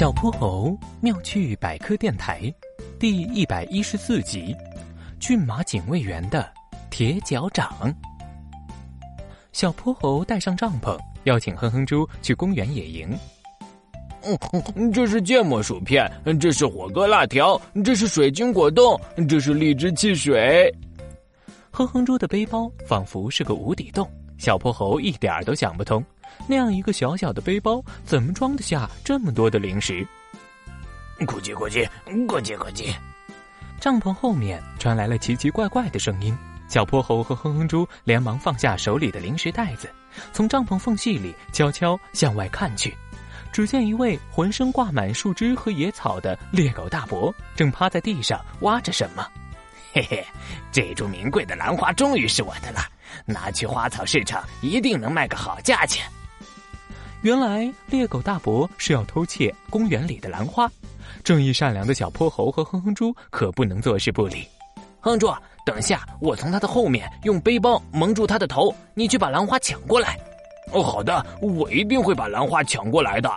小泼猴妙趣百科电台第一百一十四集：骏马警卫员的铁脚掌。小泼猴带上帐篷，邀请哼哼猪去公园野营。嗯，这是芥末薯片，这是火锅辣条，这是水晶果冻，这是荔枝汽水。哼哼猪的背包仿佛是个无底洞，小泼猴一点儿都想不通，那样一个小小的背包怎么装得下这么多的零食？咕叽咕叽，咕叽咕叽。帐篷后面传来了奇奇怪怪的声音，小泼猴和哼哼猪连忙放下手里的零食袋子，从帐篷缝隙里悄悄向外看去。只见一位浑身挂满树枝和野草的猎狗大伯，正趴在地上挖着什么。嘿嘿，这株名贵的兰花终于是我的了，拿去花草市场一定能卖个好价钱。原来猎狗大伯是要偷窃公园里的兰花，正义善良的小泼猴和哼哼猪可不能坐视不理。哼猪，等下我从他的后面用背包蒙住他的头，你去把兰花抢过来。哦，好的，我一定会把兰花抢过来的。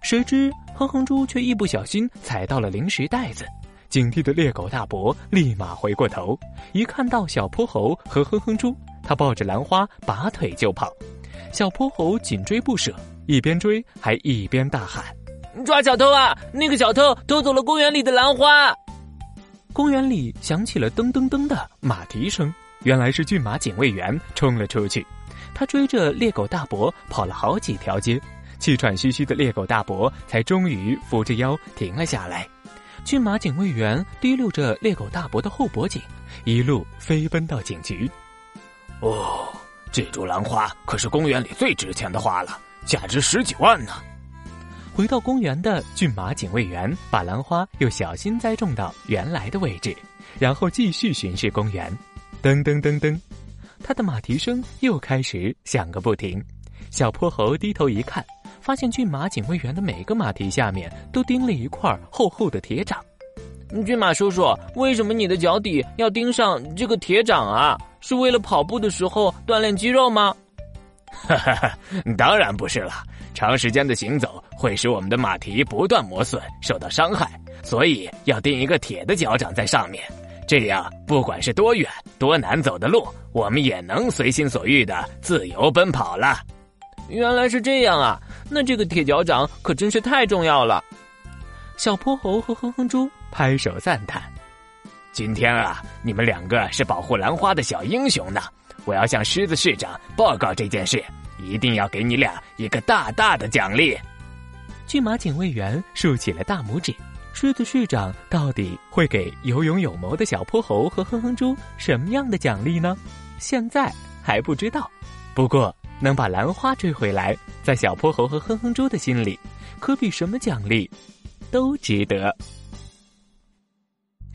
谁知哼哼猪却一不小心踩到了零食袋子，警惕的猎狗大伯立马回过头，一看到小泼猴和哼哼猪，他抱着兰花拔腿就跑。小泼猴紧追不舍，一边追还一边大喊：“抓小偷啊！那个小偷偷走了公园里的兰花！”公园里响起了噔噔噔的马蹄声，原来是骏马警卫员冲了出去。他追着猎狗大伯跑了好几条街，气喘吁吁的猎狗大伯才终于扶着腰停了下来。骏马警卫员提溜着猎狗大伯的后脖颈，一路飞奔到警局。哦，这株兰花可是公园里最值钱的花了，价值十几万呢。回到公园的骏马警卫员把兰花又小心栽种到原来的位置，然后继续巡视公园。噔噔噔噔。他的马蹄声又开始响个不停，小泼猴低头一看，发现骏马警卫员的每个马蹄下面都钉了一块厚厚的铁掌。骏马叔叔，为什么你的脚底要钉上这个铁掌啊？是为了跑步的时候锻炼肌肉吗？哈哈哈，当然不是了。长时间的行走会使我们的马蹄不断磨损，受到伤害，所以要钉一个铁的脚掌在上面。这样，不管是多远、多难走的路，我们也能随心所欲的自由奔跑了。原来是这样啊！那这个铁脚掌可真是太重要了。小泼猴和哼哼猪拍手赞叹：“今天啊，你们两个是保护兰花的小英雄呢！我要向狮子市长报告这件事，一定要给你俩一个大大的奖励。”骏马警卫员竖起了大拇指。狮子市长到底会给有勇有谋的小泼猴和哼哼猪什么样的奖励呢？现在还不知道。不过能把兰花追回来，在小泼猴和哼哼猪的心里，可比什么奖励都值得。